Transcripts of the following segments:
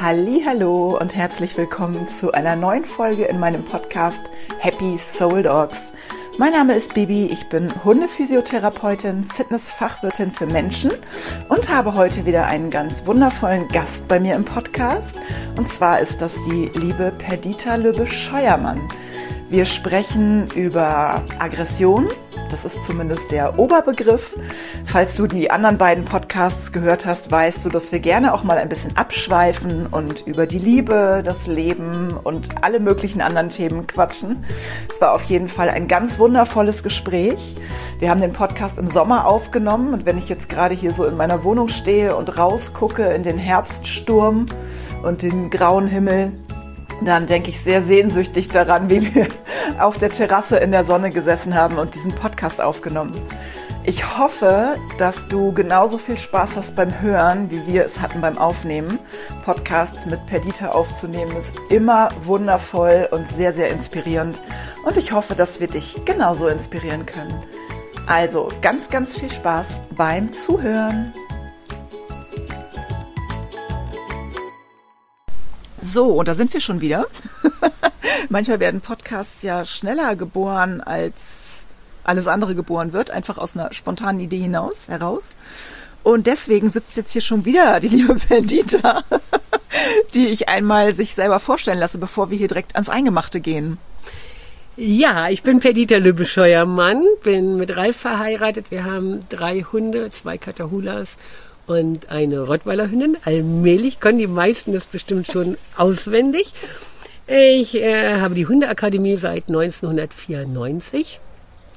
Hallo und herzlich willkommen zu einer neuen Folge in meinem Podcast Happy Soul Dogs. Mein Name ist Bibi, ich bin Hundephysiotherapeutin, Fitnessfachwirtin für Menschen und habe heute wieder einen ganz wundervollen Gast bei mir im Podcast. Und zwar ist das die liebe Perdita Lübbe-Scheuermann. Wir sprechen über Aggression, das ist zumindest der Oberbegriff. Falls du die anderen beiden Podcasts gehört hast, weißt du, dass wir gerne auch mal ein bisschen abschweifen und über die Liebe, das Leben und alle möglichen anderen Themen quatschen. Es war auf jeden Fall ein ganz wundervolles Gespräch. Wir haben den Podcast im Sommer aufgenommen und wenn ich jetzt gerade hier so in meiner Wohnung stehe und rausgucke in den Herbststurm und den grauen Himmel, dann denke ich sehr sehnsüchtig daran, wie wir auf der Terrasse in der Sonne gesessen haben und diesen Podcast aufgenommen. Ich hoffe, dass du genauso viel Spaß hast beim Hören, wie wir es hatten beim Aufnehmen. Podcasts mit Perdita aufzunehmen ist immer wundervoll und sehr, sehr inspirierend. Und ich hoffe, dass wir dich genauso inspirieren können. Also ganz, ganz viel Spaß beim Zuhören. So, und da sind wir schon wieder. Manchmal werden Podcasts ja schneller geboren, als alles andere geboren wird, einfach aus einer spontanen Idee hinaus, heraus. Und deswegen sitzt jetzt hier schon wieder die liebe Perdita, die ich einmal sich selber vorstellen lasse, bevor wir hier direkt ans Eingemachte gehen. Ja, ich bin Perdita Lübescheuer-Mann, bin mit Ralf verheiratet. Wir haben drei Hunde, zwei Katahulas und eine Rottweiler-Hündin. Allmählich können die meisten das bestimmt schon auswendig. Ich äh, habe die Hundeakademie seit 1994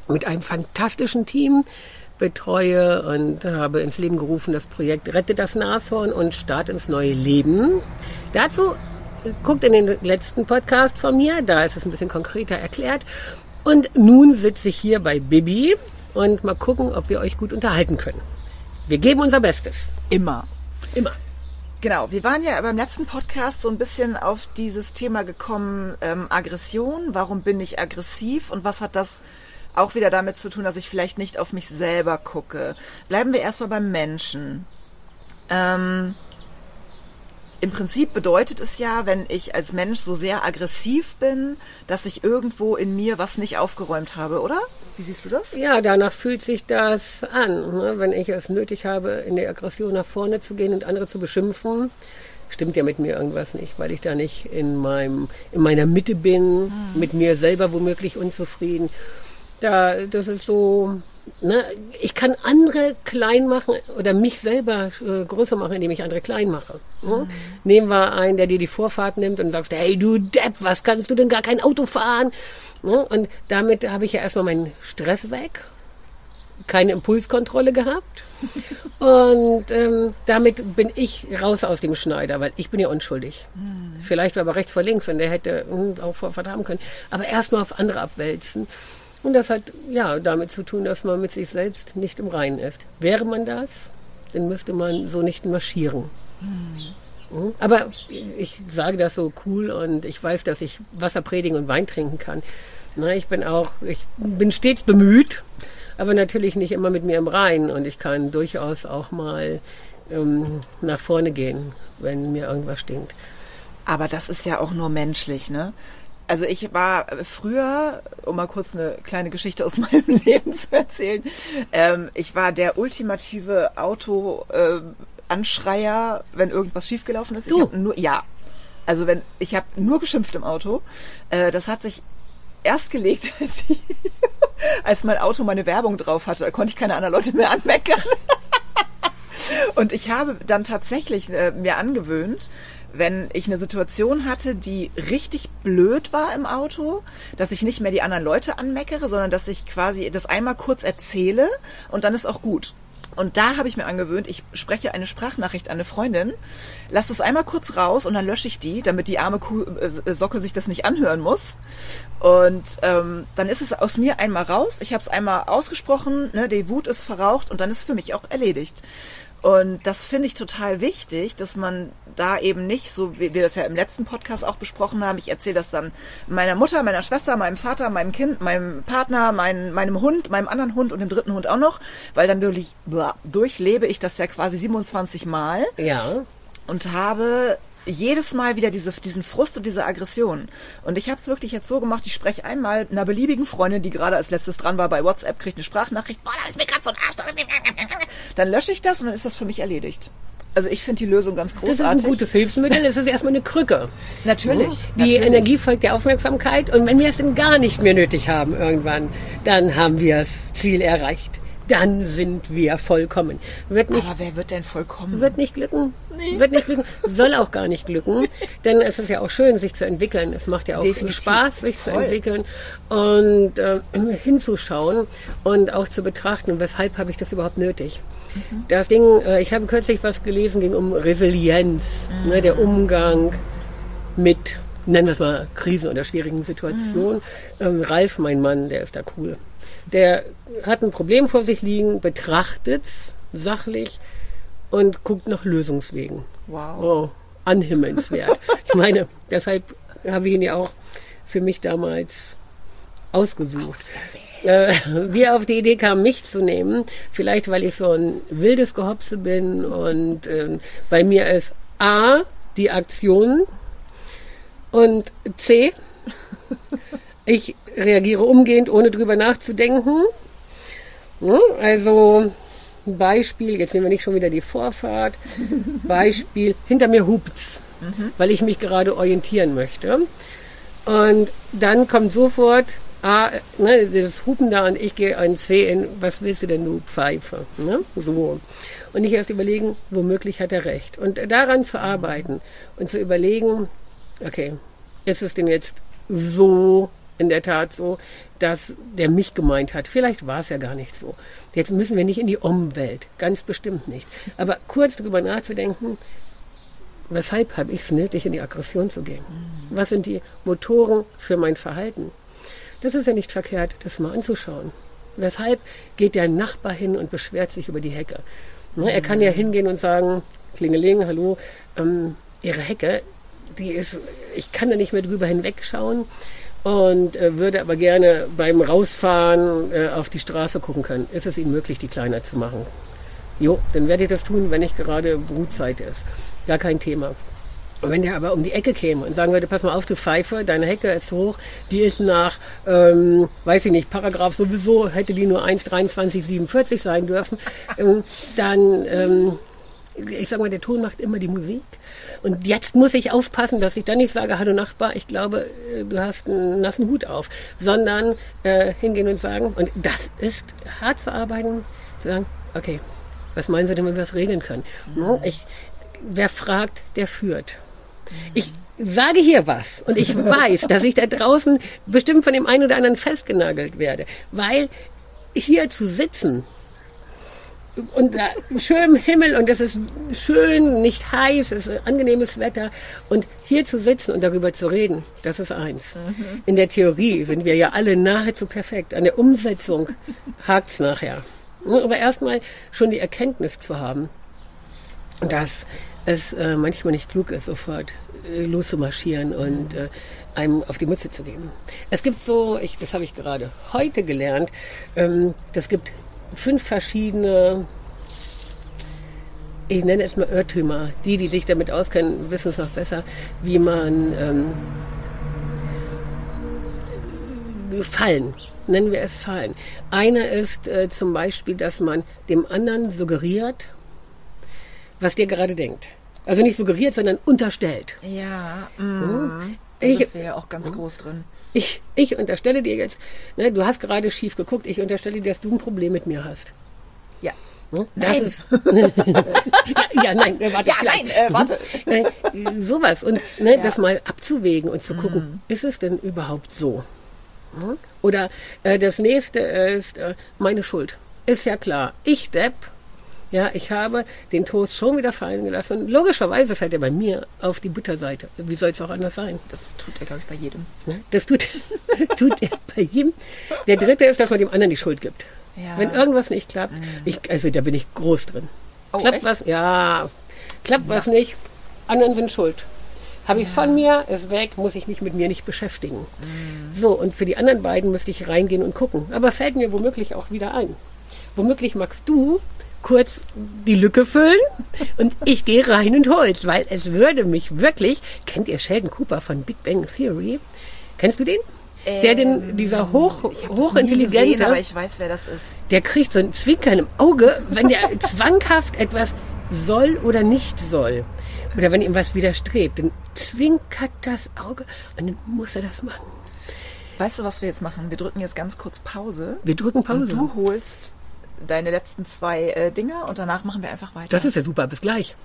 mit einem fantastischen Team betreue und habe ins Leben gerufen das Projekt Rette das Nashorn und Start ins neue Leben. Dazu guckt in den letzten Podcast von mir, da ist es ein bisschen konkreter erklärt. Und nun sitze ich hier bei Bibi und mal gucken, ob wir euch gut unterhalten können. Wir geben unser Bestes. Immer. Immer. Genau, wir waren ja beim letzten Podcast so ein bisschen auf dieses Thema gekommen, ähm, Aggression, warum bin ich aggressiv und was hat das auch wieder damit zu tun, dass ich vielleicht nicht auf mich selber gucke. Bleiben wir erstmal beim Menschen. Ähm, im Prinzip bedeutet es ja, wenn ich als Mensch so sehr aggressiv bin, dass ich irgendwo in mir was nicht aufgeräumt habe, oder? Wie siehst du das? Ja, danach fühlt sich das an. Ne? Wenn ich es nötig habe, in der Aggression nach vorne zu gehen und andere zu beschimpfen, stimmt ja mit mir irgendwas nicht, weil ich da nicht in, meinem, in meiner Mitte bin, hm. mit mir selber womöglich unzufrieden. Da, das ist so, Ne, ich kann andere klein machen oder mich selber äh, größer machen, indem ich andere klein mache. Ne? Mhm. Nehmen wir einen, der dir die Vorfahrt nimmt und sagst, hey du Depp, was kannst du denn gar kein Auto fahren? Ne? Und damit habe ich ja erstmal meinen Stress weg, keine Impulskontrolle gehabt und ähm, damit bin ich raus aus dem Schneider, weil ich bin ja unschuldig. Mhm. Vielleicht war aber rechts vor links und der hätte mh, hm, auch Vorfahrt haben können. Aber erstmal auf andere abwälzen. Und das hat ja damit zu tun, dass man mit sich selbst nicht im Reinen ist. Wäre man das, dann müsste man so nicht marschieren. Hm. Aber ich sage das so cool und ich weiß, dass ich Wasser predigen und Wein trinken kann. Na, ich bin auch, ich bin stets bemüht, aber natürlich nicht immer mit mir im Reinen und ich kann durchaus auch mal ähm, nach vorne gehen, wenn mir irgendwas stinkt. Aber das ist ja auch nur menschlich, ne? Also ich war früher, um mal kurz eine kleine Geschichte aus meinem Leben zu erzählen, ähm, ich war der ultimative Auto-Anschreier, äh, wenn irgendwas schiefgelaufen ist. Du? Ich nur, ja, also wenn ich habe nur geschimpft im Auto. Äh, das hat sich erst gelegt, als, ich, als mein Auto meine Werbung drauf hatte. Da konnte ich keine anderen Leute mehr anmeckern. Und ich habe dann tatsächlich äh, mir angewöhnt, wenn ich eine Situation hatte, die richtig blöd war im Auto, dass ich nicht mehr die anderen Leute anmeckere, sondern dass ich quasi das einmal kurz erzähle und dann ist auch gut. Und da habe ich mir angewöhnt, ich spreche eine Sprachnachricht an eine Freundin, lasse das einmal kurz raus und dann lösche ich die, damit die arme Kuh, äh, Socke sich das nicht anhören muss. Und ähm, dann ist es aus mir einmal raus. Ich habe es einmal ausgesprochen, ne, die Wut ist verraucht und dann ist es für mich auch erledigt. Und das finde ich total wichtig, dass man da eben nicht, so wie wir das ja im letzten Podcast auch besprochen haben, ich erzähle das dann meiner Mutter, meiner Schwester, meinem Vater, meinem Kind, meinem Partner, mein, meinem Hund, meinem anderen Hund und dem dritten Hund auch noch, weil dann durch, durchlebe ich das ja quasi 27 Mal. Ja. Und habe jedes Mal wieder diese, diesen Frust und diese Aggression. Und ich habe es wirklich jetzt so gemacht, ich spreche einmal einer beliebigen Freundin, die gerade als letztes dran war bei WhatsApp, kriegt eine Sprachnachricht, boah, da ist mir gerade so ein Arsch. Dann lösche ich das und dann ist das für mich erledigt. Also ich finde die Lösung ganz großartig. Das ist ein gutes Hilfsmittel, das ist erstmal eine Krücke. Natürlich. Die natürlich. Energie folgt der Aufmerksamkeit und wenn wir es denn gar nicht mehr nötig haben irgendwann, dann haben wir das Ziel erreicht. Dann sind wir vollkommen. Wird nicht, Aber wer wird denn vollkommen? wird nicht glücken. Wird nicht glücken. Soll auch gar nicht glücken. Denn es ist ja auch schön, sich zu entwickeln. Es macht ja auch Definitiv. Spaß, sich Voll. zu entwickeln und äh, hinzuschauen und auch zu betrachten, weshalb habe ich das überhaupt nötig. Das Ding, äh, ich habe kürzlich was gelesen, ging um Resilienz, ne, der Umgang mit, nennen wir es mal, Krisen oder schwierigen Situationen. Ähm, Ralf, mein Mann, der ist da cool. Der hat ein Problem vor sich liegen, betrachtet es sachlich und guckt nach Lösungswegen. Wow. Oh, anhimmelswert. ich meine, deshalb habe ich ihn ja auch für mich damals ausgesucht. Äh, wie er auf die Idee kam, mich zu nehmen, vielleicht weil ich so ein wildes Gehopse bin und ähm, bei mir ist A, die Aktion und C, ich reagiere umgehend, ohne drüber nachzudenken. Ja, also Beispiel, jetzt nehmen wir nicht schon wieder die Vorfahrt. Beispiel, hinter mir hupt's, weil ich mich gerade orientieren möchte. Und dann kommt sofort A, ne, das Hupen da und ich gehe ein C in, was willst du denn, du Pfeife? Ne? So. Und nicht erst überlegen, womöglich hat er recht. Und daran zu arbeiten und zu überlegen, okay, ist es denn jetzt so in der Tat so, dass der mich gemeint hat? Vielleicht war es ja gar nicht so. Jetzt müssen wir nicht in die Umwelt, ganz bestimmt nicht. Aber kurz darüber nachzudenken, weshalb habe ich es nötig, in die Aggression zu gehen? Was sind die Motoren für mein Verhalten? Das ist ja nicht verkehrt, das mal anzuschauen. Weshalb geht der Nachbar hin und beschwert sich über die Hecke? Ne, er kann ja hingehen und sagen, Klingeling, hallo, ähm, Ihre Hecke, die ist, ich kann da nicht mehr drüber hinwegschauen und äh, würde aber gerne beim Rausfahren äh, auf die Straße gucken können. Ist es Ihnen möglich, die kleiner zu machen? Jo, dann werde ich das tun, wenn nicht gerade Brutzeit ist. Gar kein Thema. Und wenn der aber um die Ecke käme und sagen würde, pass mal auf, du Pfeife, deine Hecke ist hoch, die ist nach, ähm, weiß ich nicht, Paragraph sowieso, hätte die nur 1,2347 sein dürfen, ähm, dann, ähm, ich sag mal, der Ton macht immer die Musik. Und jetzt muss ich aufpassen, dass ich dann nicht sage, hallo Nachbar, ich glaube, äh, du hast einen nassen Hut auf, sondern äh, hingehen und sagen, und das ist hart zu arbeiten, zu sagen, okay, was meinen Sie denn, wenn wir das regeln können? Ne? Ich, wer fragt, der führt. Ich sage hier was und ich weiß, dass ich da draußen bestimmt von dem einen oder anderen festgenagelt werde, weil hier zu sitzen und da schön im Himmel und es ist schön, nicht heiß, es ist angenehmes Wetter und hier zu sitzen und darüber zu reden, das ist eins. In der Theorie sind wir ja alle nahezu perfekt, an der Umsetzung hakt's nachher. Aber erstmal schon die Erkenntnis zu haben, dass es äh, manchmal nicht klug ist, sofort äh, loszumarschieren und äh, einem auf die Mütze zu geben. Es gibt so, ich, das habe ich gerade heute gelernt, ähm, das gibt fünf verschiedene, ich nenne es mal Irrtümer. Die, die sich damit auskennen, wissen es noch besser, wie man ähm, Fallen, nennen wir es Fallen. Einer ist äh, zum Beispiel, dass man dem anderen suggeriert, was der gerade denkt. Also nicht suggeriert, sondern unterstellt. Ja, mm. da Ich- sind wir ja auch ganz groß drin. Ich, ich unterstelle dir jetzt, ne, du hast gerade schief geguckt, ich unterstelle dir, dass du ein Problem mit mir hast. Ja. Ne? Das Nein. ist. ja, ja, nein, warte. Ja, nein, äh, warte. Nein, äh, sowas. Und ne, das mal abzuwägen und zu gucken, ist es denn überhaupt so? Hm? Oder äh, das nächste ist äh, meine Schuld. Ist ja klar. Ich, Depp, ja, ich habe den Toast schon wieder fallen gelassen. Und logischerweise fällt er bei mir auf die Butterseite. Wie soll es auch anders sein? Das tut er, glaube ich, bei jedem. Ne? Das tut, tut er bei ihm. Der dritte ist, dass man dem anderen die Schuld gibt. Ja. Wenn irgendwas nicht klappt, ich, also da bin ich groß drin. Oh, klappt echt? was? Ja. Klappt was nicht? Anderen sind schuld. Habe ich von mir, ist weg, muss ich mich mit mir nicht beschäftigen. Mhm. So, und für die anderen beiden müsste ich reingehen und gucken. Aber fällt mir womöglich auch wieder ein. Womöglich magst du kurz die Lücke füllen und ich gehe rein und hol's, weil es würde mich wirklich, kennt ihr Sheldon Cooper von Big Bang Theory? Kennst du den? der den, dieser hoch, Ähm, hab's nie hochintelligente, gesehen, aber ich weiß, wer das ist. der kriegt so ein Zwinkern im Auge, wenn der zwanghaft etwas soll oder nicht soll. Oder wenn ihm was widerstrebt, dann zwinkert das Auge und dann muss er das machen. Weißt du, was wir jetzt machen? Wir drücken jetzt ganz kurz Pause. Wir drücken Pause. Und du holst deine letzten zwei äh, Dinger und danach machen wir einfach weiter. Das ist ja super, bis gleich.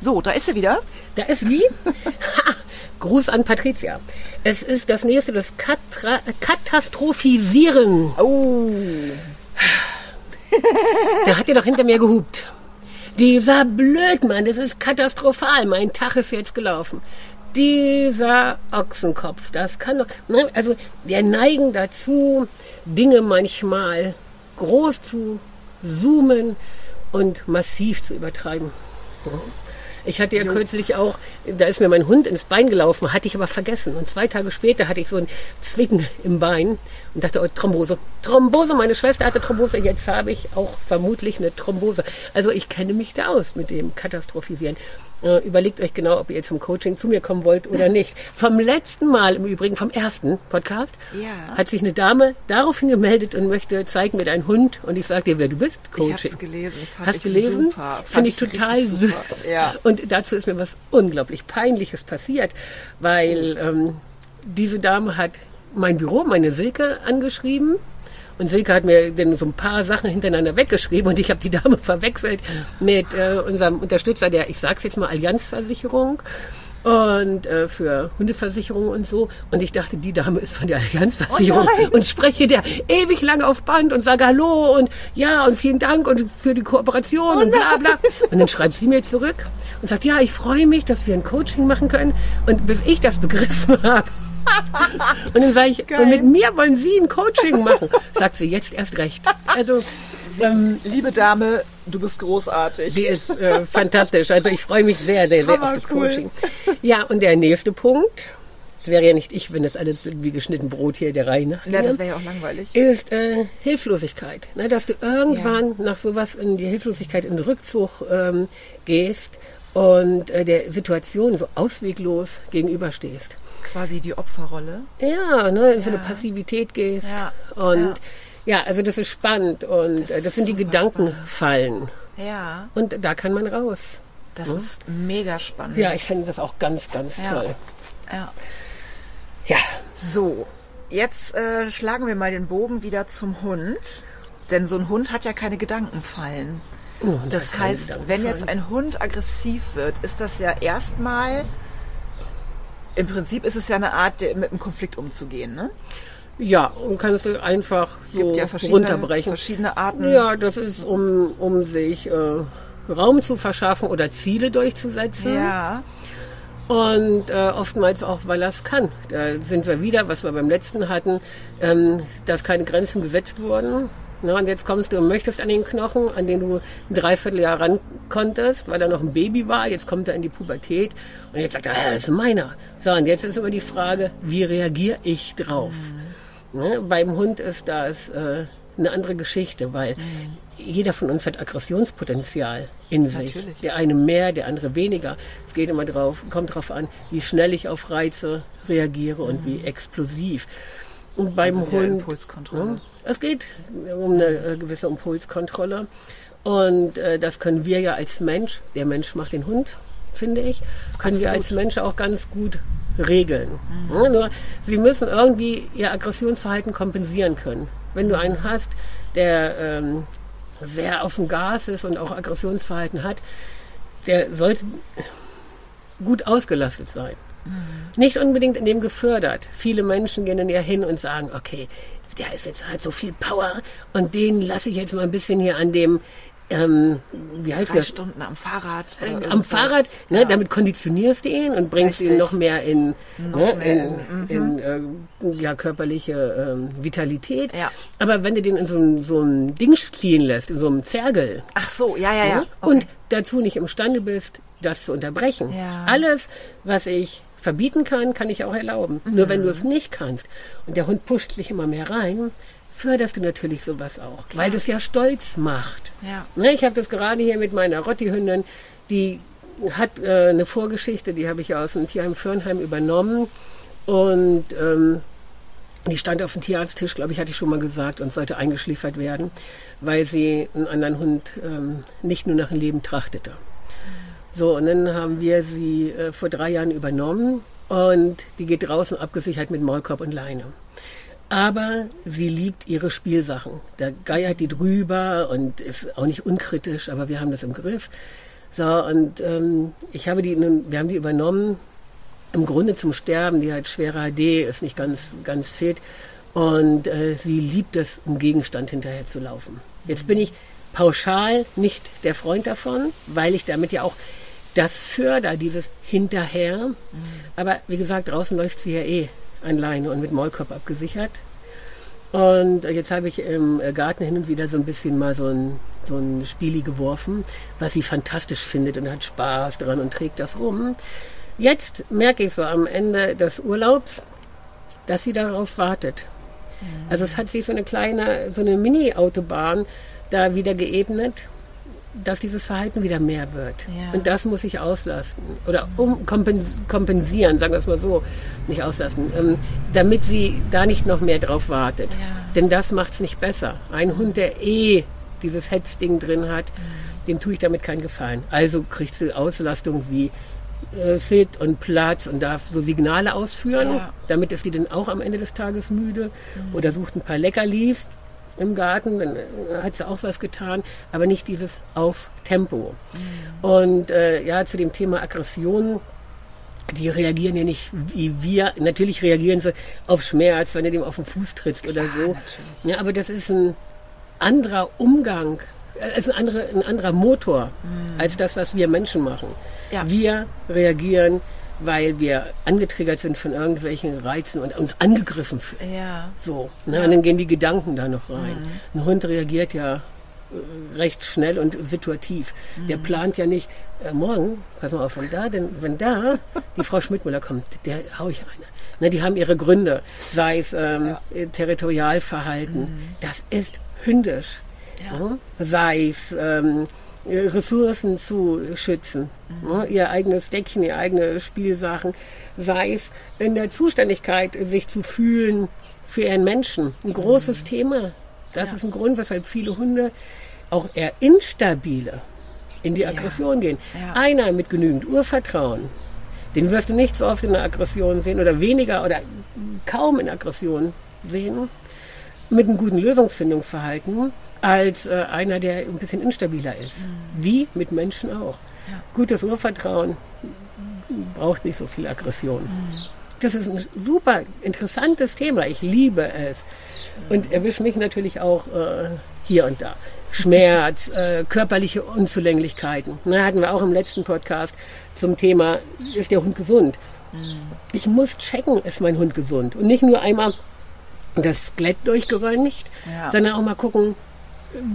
so, da ist sie wieder. Da ist sie. Gruß an Patricia. Es ist das nächste, das Katra Katastrophisieren. Oh. Da hat ihr doch hinter mir gehupt. Dieser Blödmann, das ist katastrophal. Mein Tag ist jetzt gelaufen. Dieser Ochsenkopf, das kann doch. Ne? Also, wir neigen dazu, Dinge manchmal groß zu zoomen und massiv zu übertreiben. Ich hatte ja kürzlich auch, da ist mir mein Hund ins Bein gelaufen, hatte ich aber vergessen. Und zwei Tage später hatte ich so ein Zwicken im Bein und dachte, oh, Thrombose. Thrombose, meine Schwester hatte Thrombose, jetzt habe ich auch vermutlich eine Thrombose. Also ich kenne mich da aus mit dem Katastrophisieren. Äh, überlegt euch genau, ob ihr zum Coaching zu mir kommen wollt oder nicht. Vom letzten Mal, im Übrigen vom ersten Podcast, Ja. hat sich eine Dame daraufhin gemeldet und möchte, zeig mir deinen Hund. Und ich sag dir, wer du bist, Ich Coaching. hab's gelesen. Fand Hast ich gelesen? Finde ich total richtig süß. Ja. Und dazu ist mir was unglaublich Peinliches passiert, weil ähm, diese Dame hat mein Büro, meine Silke, angeschrieben. Und Silke hat mir dann so ein paar Sachen hintereinander weggeschrieben und ich habe die Dame verwechselt mit äh, unserem Unterstützer der, ich sag's jetzt mal, Allianzversicherung und äh, für Hundeversicherung und so. Und ich dachte, die Dame ist von der Allianzversicherung Oh und spreche der ewig lange auf Band und sage Hallo und ja und vielen Dank und für die Kooperation und bla bla. Und dann schreibt sie mir zurück und sagt, ja, ich freue mich, dass wir ein Coaching machen können. Und bis ich das begriffen habe. Und dann sage ich, Geil. und mit mir wollen Sie ein Coaching machen. Sagt sie jetzt erst recht. Also ähm, Liebe Dame, du bist großartig. die ist äh, fantastisch. Also ich freue mich sehr, sehr, sehr auf Hammer das cool. Coaching. Ja, und der nächste Punkt, das wäre ja nicht ich, wenn das alles wie geschnitten Brot hier der Reihe nach ja, das wäre ja auch langweilig. ist äh, Hilflosigkeit. Ne, dass du irgendwann nach sowas in die Hilflosigkeit, in den Rückzug ähm, gehst und äh, der Situation so ausweglos gegenüberstehst. Quasi die Opferrolle. Ja, ne, in so eine Ja. Passivität gehst. Ja, Und ja. also das ist spannend und Das das sind die Gedankenfallen. Ja, Und da kann man raus. das ist mega spannend. Ja, ich finde das auch ganz, ganz Ja. toll. ja. Ja, So, jetzt äh, schlagen wir mal den Bogen wieder zum Hund. Denn so ein Hund hat ja keine Gedankenfallen. Oh, Das heißt, wenn jetzt ein Hund aggressiv wird, ist das ja erstmal, im Prinzip ist es ja eine Art, mit einem Konflikt umzugehen. Ne? Ja, und kannst du einfach Es so gibt ja verschiedene, runterbrechen. verschiedene Arten. Ja, das ist, um, um sich äh, Raum zu verschaffen oder Ziele durchzusetzen. ja. Und äh, oftmals auch, weil er es kann. Da sind wir wieder, was wir beim letzten hatten, ähm, dass keine Grenzen gesetzt wurden. Na, und jetzt kommst du und möchtest an den Knochen, an den du ein Dreivierteljahr ran konntest, weil er noch ein Baby war. Jetzt kommt er in die Pubertät und jetzt sagt er, ah, das ist meiner. So, und jetzt ist immer die Frage, wie reagiere ich drauf? Ne? Beim Hund ist das äh, eine andere Geschichte, weil jeder von uns hat Aggressionspotenzial in sich. Natürlich. Der eine mehr, der andere weniger. Es geht immer drauf, kommt darauf an, wie schnell ich auf Reize reagiere und wie explosiv. Und beim Also Hund. Impulskontrolle. Ne? Es geht um eine äh, gewisse Impulskontrolle. Und äh, das können wir ja als Mensch, der Mensch macht den Hund, finde ich, können wir als Mensch auch ganz gut regeln. Ne? Nur, sie müssen irgendwie ihr Aggressionsverhalten kompensieren können. Wenn du einen hast, der ähm, sehr auf dem Gas ist und auch Aggressionsverhalten hat, der sollte gut ausgelastet sein. Nicht unbedingt in dem gefördert. Viele Menschen gehen dann ja hin und sagen, okay, der ist jetzt halt so viel Power und den lasse ich jetzt mal ein bisschen hier an dem, ähm, wie heißt Drei das? Stunden am Fahrrad. Äh, am. Fahrrad, ne, Ja. damit konditionierst du ihn und bringst ihn Richtig. noch mehr in, Noch ne, mehr in, in, äh, ja, körperliche ähm, Vitalität. Ja. Aber wenn du den in so ein, so ein Ding ziehen lässt, in so einem Zergel, Ach so, ja, ja, ja. ne, und dazu nicht imstande bist, das zu unterbrechen. Ja. Alles, was ich verbieten kann, kann ich auch erlauben. Mhm. Nur wenn du es nicht kannst und der Hund pusht sich immer mehr rein, förderst du natürlich sowas auch, weil das ja stolz macht. Ja. Ne, ich habe das gerade hier mit meiner Rotti-Hündin, die hat äh, eine Vorgeschichte, die habe ich aus dem Tierheim Fürnheim übernommen und ähm, die stand auf dem Tierarzttisch, glaube ich, hatte ich schon mal gesagt, und sollte eingeschliefert werden, weil sie einen anderen Hund ähm, nicht nur nach dem Leben trachtete. So, und dann haben wir sie äh, vor drei Jahren übernommen und die geht draußen abgesichert mit Maulkorb und Leine. Aber sie liebt ihre Spielsachen. Da geiert die drüber und ist auch nicht unkritisch, aber wir haben das im Griff. So, und ähm, ich habe die, wir haben die übernommen, im Grunde zum Sterben. Die hat schwere AD, ist nicht ganz, ganz fit. Und äh, sie liebt es, einem Gegenstand hinterher zu laufen. Jetzt bin ich pauschal nicht der Freund davon, weil ich damit ja auch das förder, dieses Hinterher. Aber wie gesagt, draußen läuft sie ja eh an Leine und mit Maulkorb abgesichert. Und jetzt habe ich im Garten hin und wieder so ein bisschen mal so ein, so ein Spieli geworfen, was sie fantastisch findet und hat Spaß dran und trägt das rum. Jetzt merke ich so am Ende des Urlaubs, dass sie darauf wartet. Also es hat sich so eine kleine, so eine Mini-Autobahn da wieder geebnet, dass dieses Verhalten wieder mehr wird. Ja. Und das muss ich auslasten oder um kompens kompensieren, sagen wir es mal so, nicht auslasten, ähm, damit sie da nicht noch mehr drauf wartet. Ja. Denn das macht es nicht besser. Ein Hund, der eh dieses Hetzding drin hat, dem tue ich damit keinen Gefallen. Also kriegt sie Auslastung wie äh, Sit und Platz und darf so Signale ausführen. Ja. Damit ist die dann auch am Ende des Tages müde oder sucht ein paar Leckerlis im Garten, dann äh, hat sie auch was getan, aber nicht dieses auf Tempo. Und äh, ja, zu dem Thema Aggression, die reagieren ja nicht wie wir. Natürlich reagieren sie auf Schmerz, wenn du dem auf den Fuß trittst oder so. natürlich. Ja, aber das ist ein anderer Umgang, also ein, andere, ein anderer Motor als das, was wir Menschen machen. Ja. Wir reagieren, weil wir angetriggert sind von irgendwelchen Reizen und uns angegriffen fühlen. Ja. So, ne, und dann gehen die Gedanken da noch rein. Ein Hund reagiert ja äh, recht schnell und situativ. Der plant ja nicht, äh, morgen, pass mal auf, wenn da, denn, wenn da die Frau Schmidtmüller kommt, der hau ich eine. Ne, die haben ihre Gründe, sei es ähm, äh, Territorialverhalten, das ist hündisch. Ne? Sei es ähm, Ressourcen zu schützen, ne? ihr eigenes Deckchen, ihr eigene Spielsachen, sei es in der Zuständigkeit, sich zu fühlen für ihren Menschen. Ein großes Thema. Das ist ein Grund, weshalb viele Hunde auch eher instabile in die Aggression gehen. Ja. Einer mit genügend Urvertrauen, den wirst du nicht so oft in der Aggression sehen oder weniger oder kaum in Aggression sehen, mit einem guten Lösungsfindungsverhalten, als äh, einer, der ein bisschen instabiler ist. Wie mit Menschen auch. Gutes Urvertrauen braucht nicht so viel Aggression. Das ist ein super interessantes Thema. Ich liebe es. Und erwischt mich natürlich auch äh, hier und da. Schmerz, äh, körperliche Unzulänglichkeiten. Na, hatten wir auch im letzten Podcast zum Thema, ist der Hund gesund? Ich muss checken, ist mein Hund gesund? Und nicht nur einmal das Skelett durchgeröntgt, Ja. sondern auch mal gucken,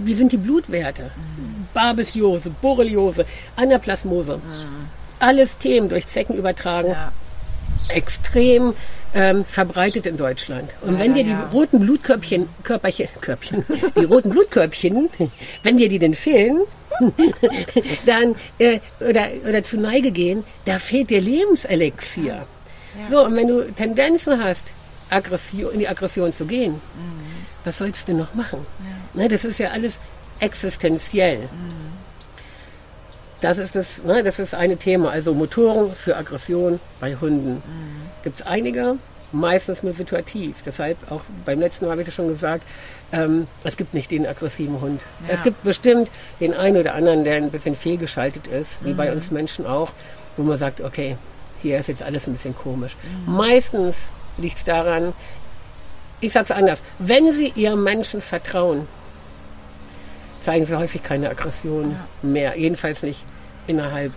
wie sind die Blutwerte? Babesiose, Borreliose, Anaplasmose. Alles Themen durch Zecken übertragen Ja. extrem ähm, verbreitet in Deutschland. Und wenn dir die ja. roten Blutkörbchen, Körperchen, Körbchen, die roten Blutkörbchen, wenn dir die denn fehlen, dann äh, oder, oder zu Neige gehen, da fehlt dir Lebenselixier. So, und wenn du Tendenzen hast, Aggression, in die Aggression zu gehen, was sollst du denn noch machen? Ne, das ist ja alles existenziell. Das ist das, ne, das ist eine Thema. Also Motoren für Aggression bei Hunden. Gibt es einige, meistens nur situativ. Deshalb auch beim letzten Mal habe ich das schon gesagt, ähm, es gibt nicht den aggressiven Hund. Ja. Es gibt bestimmt den einen oder anderen, der ein bisschen fehlgeschaltet ist, wie bei uns Menschen auch, wo man sagt, okay, hier ist jetzt alles ein bisschen komisch. Meistens liegt es daran, ich sage es anders, wenn Sie Ihrem Menschen vertrauen, zeigen Sie häufig keine Aggression mehr. Jedenfalls nicht innerhalb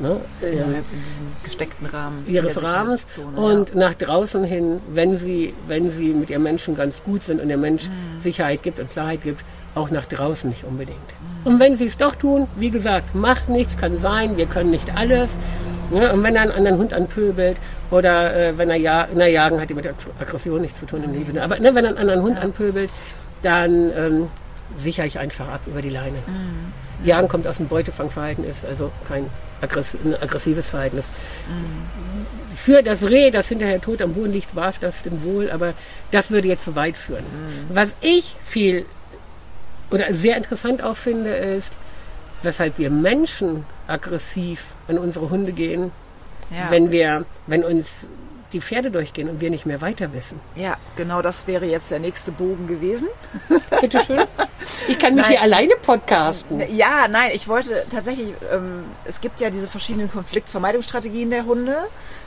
ne, ähm, Innerhalb in diesem gesteckten Rahmen. ihres Rahmens und nach draußen hin, wenn sie, wenn sie mit ihrem Menschen ganz gut sind und der Mensch Mhm. Sicherheit gibt und Klarheit gibt, auch nach draußen nicht unbedingt. Und wenn sie es doch tun, wie gesagt, macht nichts, kann sein, wir können nicht alles. Ja, und wenn er einen anderen Hund anpöbelt oder äh, wenn er ja, na, jagen hat die mit der Aggression nichts zu tun in dem Sinne. Aber ne, wenn er einen anderen Hund anpöbelt, dann ähm, sichere ich einfach ab über die Leine. Mhm. Jagen kommt aus dem Beutefangverhalten, ist also kein aggress aggressives Verhalten. Das Mhm. Für das Reh, das hinterher tot am Boden liegt, war es das stimmt wohl, aber das würde jetzt zu weit führen. Mhm. Was ich viel oder sehr interessant auch finde, ist, weshalb wir Menschen aggressiv an unsere Hunde gehen, Ja. wenn wir, wenn uns die Pferde durchgehen und wir nicht mehr weiter wissen. ja, genau das wäre jetzt der nächste Bogen gewesen. Bitte schön. Ich kann mich Nein. hier alleine podcasten. Ja, nein, ich wollte tatsächlich, ähm, es gibt ja diese verschiedenen Konfliktvermeidungsstrategien der Hunde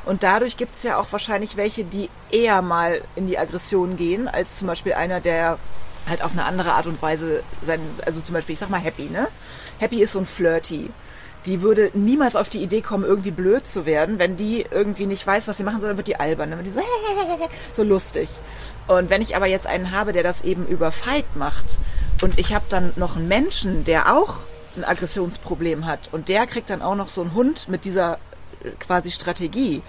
und dadurch gibt es ja auch wahrscheinlich welche, die eher mal in die Aggression gehen, als zum Beispiel einer, der halt auf eine andere Art und Weise sein, also zum Beispiel, ich sag mal Happy, ne? Happy ist so ein Flirty. Die würde niemals auf die Idee kommen, irgendwie blöd zu werden. Wenn die irgendwie nicht weiß, was sie machen soll, dann wird die albern. Dann wird die so, so lustig. Und wenn ich aber jetzt einen habe, der das eben über Fight macht und ich habe dann noch einen Menschen, der auch ein Aggressionsproblem hat und der kriegt dann auch noch so einen Hund mit dieser äh, quasi Strategie,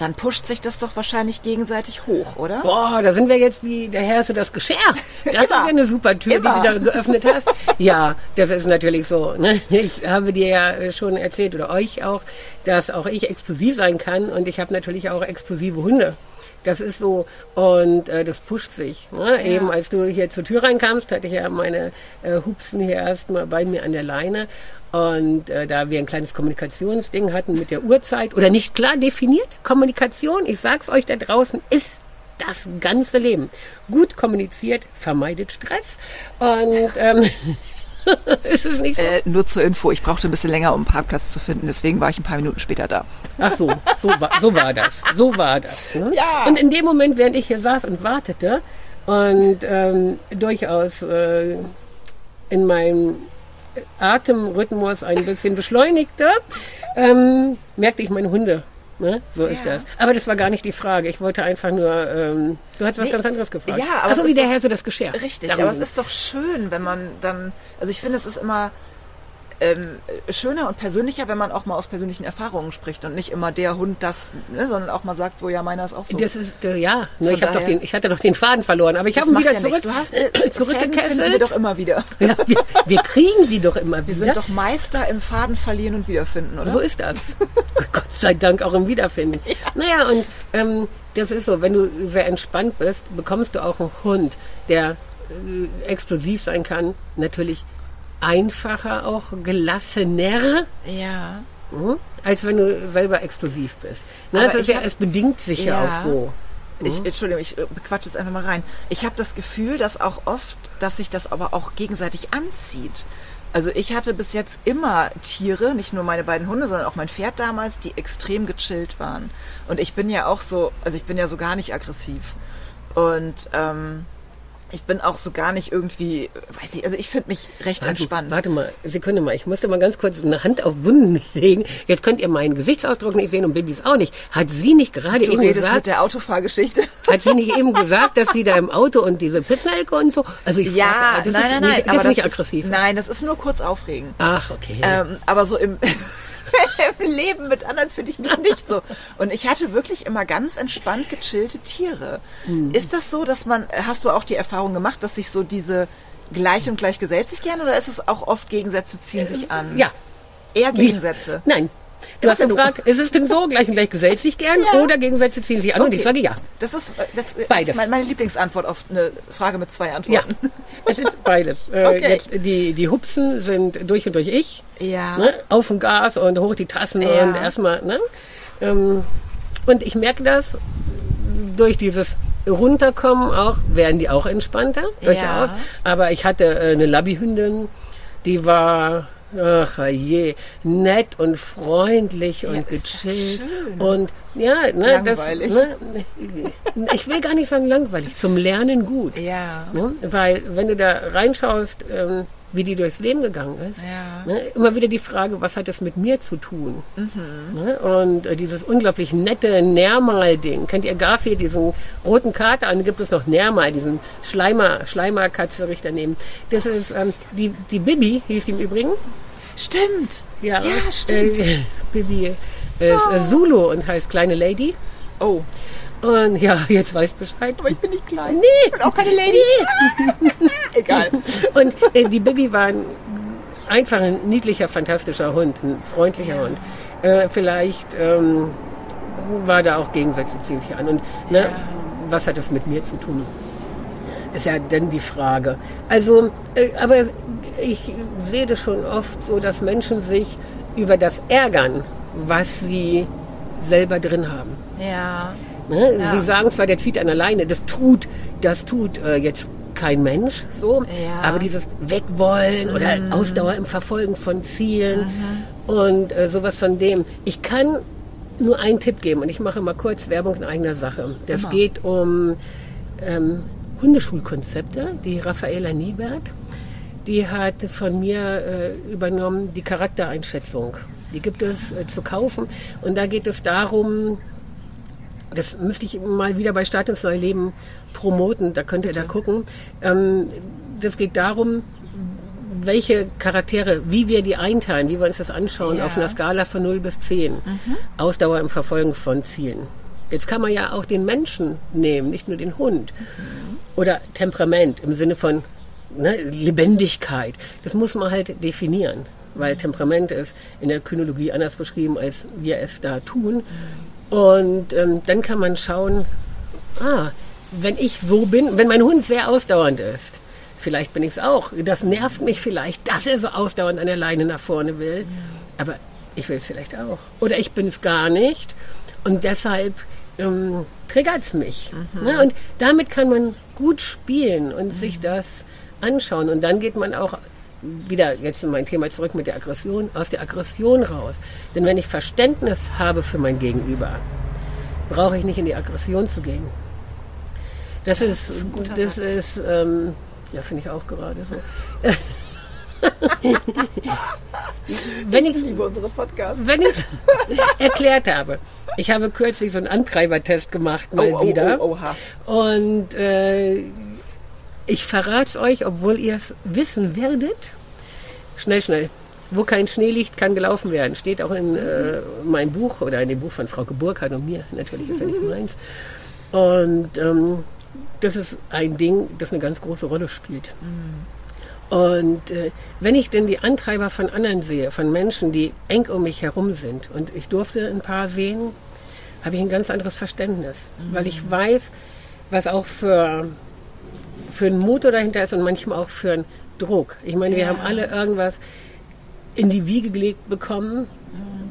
dann pusht sich das doch wahrscheinlich gegenseitig hoch, oder? Boah, da sind wir jetzt wie der Herr so das Geschirr. Das ist ja eine super Tür, Immer. die du da geöffnet hast. Ja, das ist natürlich so. Ne? Ich habe dir ja schon erzählt oder euch auch, dass auch ich explosiv sein kann und ich habe natürlich auch explosive Hunde. Das ist so und äh, das pusht sich. Ne? Eben als du hier zur Tür reinkamst, hatte ich ja meine äh, Hupsen hier erstmal bei mir an der Leine und äh, da wir ein kleines Kommunikationsding hatten mit der Uhrzeit oder nicht klar definiert, Kommunikation, ich sag's euch da draußen, ist das ganze Leben. Gut kommuniziert vermeidet Stress. Und ähm, ist es nicht so? Äh, nur zur Info, ich brauchte ein bisschen länger, um einen Parkplatz zu finden, deswegen war ich ein paar Minuten später da. Ach so, so war, so war das. So war das. Ne? Ja. Und in dem Moment, während ich hier saß und wartete und ähm, durchaus äh, in meinem Atemrhythmus ein bisschen beschleunigte, ähm, merkte ich meine Hunde. Ne? So ist Ja. das. Aber das war gar nicht die Frage. Ich wollte einfach nur, ähm, du hast was Nee, ganz anderes gefragt. ja, aber Ach so, es wie ist der Herr so das Geschirr. Richtig, Darum aber es ist doch schön, wenn man dann, also ich finde, es ist immer ähm, schöner und persönlicher, wenn man auch mal aus persönlichen Erfahrungen spricht und nicht immer der Hund das, ne, sondern auch mal sagt, so ja, meiner ist auch so. Das ist, äh, ja, ne, Von ich, daher- den, ich hatte doch den Faden verloren, aber ich habe ihn wieder ja zurück, nichts. Du hast, äh, finden wir zurückgekesselt. doch immer wieder. Ja, wir, wir kriegen sie doch immer wieder. Wir sind doch Meister im Faden verlieren und wiederfinden, oder? So ist das. Gott sei Dank auch im Wiederfinden. Naja, und ähm, das ist so, wenn du sehr entspannt bist, bekommst du auch einen Hund, der äh, explosiv sein kann. Natürlich einfacher, auch gelassener, ja. mhm, als wenn du selber explosiv bist. Na, ist ich ja, es bedingt sich ja, Ja. auch so. Ich, Entschuldigung, ich äh, bequatsche jetzt einfach mal rein. Ich habe das Gefühl, dass auch oft, dass sich das aber auch gegenseitig anzieht. Also ich hatte bis jetzt immer Tiere, nicht nur meine beiden Hunde, sondern auch mein Pferd damals, die extrem gechillt waren. Und ich bin ja auch so, also ich bin ja so gar nicht aggressiv. Und ähm, ich bin auch so gar nicht irgendwie, weiß ich, also ich finde mich recht Warte, entspannt. Warte mal, Sekunde mal, ich musste mal ganz kurz eine Hand auf Wunden legen. Jetzt könnt ihr meinen Gesichtsausdruck nicht sehen und Babys auch nicht. Hat sie nicht gerade Du eben redest gesagt, mit der Autofahrgeschichte. Hat sie nicht eben gesagt, dass sie da im Auto und diese Pizzenelke und so? Also ich Ja, frage, das nein, ist nein, nicht, nein. Das ist nicht das aggressiv. Ist, nein, das ist nur kurz aufregend. Ach, okay. Ähm, aber so im, im Leben mit anderen finde ich mich nicht so. Und ich hatte wirklich immer ganz entspannt gechillte Tiere. Hm. Ist das so, dass man, hast du auch die Erfahrung gemacht, dass sich so diese gleich und gleich gesellt sich gern oder ist es auch oft Gegensätze ziehen sich an? ja, Eher Gegensätze. nein. Du hast Ja, gefragt, ist es denn so, gleich und gleich gesellt sich gern Ja. oder Gegensätze ziehen sich an? Und ich Okay. sage ja. Das ist, äh, das Beides. ist mein- meine Lieblingsantwort auf eine Frage mit zwei Ja, Antworten. es ist beides. Äh, Okay. jetzt, die, die Hupsen sind durch und durch ich. Ja. Ne? Auf dem Gas und hoch die Tassen Ja. und erstmal. Ne? Ähm, und ich merke das durch dieses Runterkommen auch, werden die auch entspannter, durchaus. Aber ich hatte äh, eine Labbyhündin, die war, ach je, nett und freundlich und ist doch gechillt. Und ja, ne, das, Langweilig. ne, ich will gar nicht sagen langweilig, zum Lernen gut. Ja. Ne? Weil wenn du da reinschaust, ähm, wie die durchs Leben gegangen ist, Ja. ne? immer wieder die Frage, was hat das mit mir zu tun? Mhm. Ne? Und äh, dieses unglaublich nette Nährmal-Ding. Kennt ihr Garfield, diesen roten Kater? Dann gibt es noch Nährmal, diesen Schleimer, Schleimerkatze daneben. Das ist ähm, die, die Bibi, hieß die im Übrigen. Stimmt. Ja, Ja, stimmt. Äh, Bibi ist äh, Zulu und heißt Kleine Lady. Oh, Und ja, jetzt weißt du Bescheid. aber ich bin nicht klein. Nee. Bin auch keine Lady. Egal. Und äh, die Bibi war ein, einfach ein niedlicher, fantastischer Hund, ein freundlicher Hund. Äh, vielleicht ähm, war da auch Gegensätze ziehen sich an. Und ne, was hat das mit mir zu tun? Ist ja dann die Frage. Also, äh, aber ich sehe das schon oft so, dass Menschen sich über das ärgern, was sie selber drin haben. Ja. Ne? Ja. Sie sagen zwar, der zieht an alleine, das tut, das tut äh, jetzt kein Mensch so, Ja. aber dieses Wegwollen oder Ausdauer im Verfolgen von Zielen und äh, sowas von dem. Ich kann nur einen Tipp geben und ich mache mal kurz Werbung in eigener Sache. Das Immer. geht um ähm, Hundeschulkonzepte, die Raffaela Niebert, die hat von mir äh, übernommen die Charaktereinschätzung. Die gibt es äh, zu kaufen und da geht es darum, das müsste ich mal wieder bei Start ins neue Leben promoten, da könnt ihr da gucken. Ähm, das geht darum, welche Charaktere, wie wir die einteilen, wie wir uns das anschauen Ja. auf einer Skala von 0 bis 10. Ausdauer im Verfolgen von Zielen. Jetzt kann man ja auch den Menschen nehmen, nicht nur den Hund. Oder Temperament im Sinne von ne, Lebendigkeit. Das muss man halt definieren, weil Temperament ist in der Kynologie anders beschrieben, als wir es da tun. Und ähm, dann kann man schauen, ah, wenn ich so bin, wenn mein Hund sehr ausdauernd ist, vielleicht bin ich es auch. Das nervt mich vielleicht, dass er so ausdauernd an der Leine nach vorne will. Aber ich will es vielleicht auch. Oder ich bin es gar nicht. Und deshalb ähm, triggert es mich. Ne? Und damit kann man gut spielen und sich das anschauen. Und dann geht man auch wieder jetzt in mein Thema zurück mit der Aggression, aus der Aggression raus. Denn wenn ich Verständnis habe für mein Gegenüber, brauche ich nicht in die Aggression zu gehen. Das ist, ist guter das Satz. ist, ähm, ja, finde ich auch gerade so. wenn ich liebe unsere Podcasts. wenn ich erklärt habe, ich habe kürzlich so einen Antreibertest gemacht, mal Oh, oh, wieder. oh. Und äh, ich verrate es euch, obwohl ihr es wissen werdet. Schnell, schnell. Wo kein Schnee liegt, kann gelaufen werden. Steht auch in äh, meinem Buch oder in dem Buch von Frau Burkhardt und mir. Natürlich ist ja nicht meins. Und ähm, das ist ein Ding, das eine ganz große Rolle spielt. Und äh, wenn ich denn die Antreiber von anderen sehe, von Menschen, die eng um mich herum sind, und ich durfte ein paar sehen, habe ich ein ganz anderes Verständnis, weil ich weiß, was auch für, für einen Motor dahinter ist und manchmal auch für einen Druck. Ich meine, wir Ja. haben alle irgendwas in die Wiege gelegt bekommen,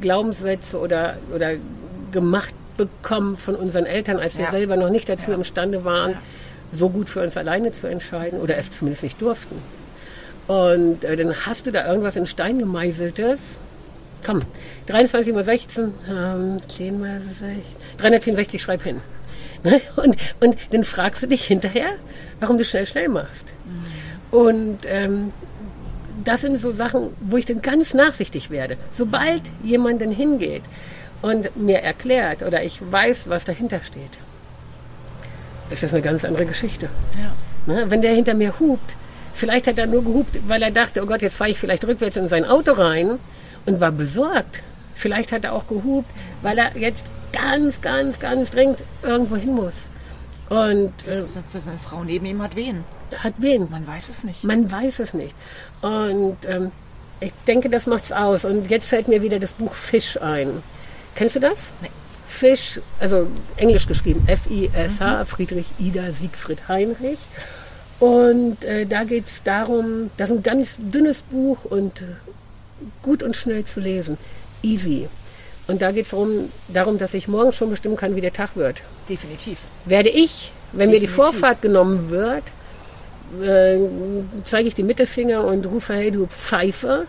Glaubenssätze oder, oder gemacht bekommen von unseren Eltern, als wir Ja. selber noch nicht dazu Ja. imstande waren, so gut für uns alleine zu entscheiden oder es zumindest nicht durften. Und äh, dann hast du da irgendwas in Stein gemeißeltes. Komm, 23.16 Uhr, ähm, 10 mal 16, 364, schreib hin. Ne? Und, und dann fragst du dich hinterher, warum du schnell, schnell machst. Und ähm, das sind so Sachen, wo ich dann ganz nachsichtig werde. Sobald jemand dann hingeht und mir erklärt oder ich weiß, was dahinter steht, ist das eine ganz andere Geschichte. Ja. Ne? Wenn der hinter mir hupt, vielleicht hat er nur gehupt, weil er dachte, oh Gott, jetzt fahre ich vielleicht rückwärts in sein Auto rein und war besorgt. Vielleicht hat er auch gehupt, weil er jetzt ganz, ganz, ganz dringend irgendwo hin muss. Und äh, Das ist eine Frau neben ihm hat wen? hat wen? Man weiß es nicht. Man weiß es nicht. Und ähm, ich denke, das macht's aus. Und jetzt fällt mir wieder das Buch Fisch ein. Kennst du das? Nee. Fisch, also englisch geschrieben, F-I-S-H, Friedrich Ida Siegfried Heinrich. Und äh, da geht es darum, das ist ein ganz dünnes Buch und äh, gut und schnell zu lesen. Easy. Und da geht es darum, dass ich morgen schon bestimmen kann, wie der Tag wird. Definitiv. Werde ich, wenn mir die Definitiv. Vorfahrt genommen wird, äh, zeige ich die Mittelfinger und rufe, hey du Pfeife,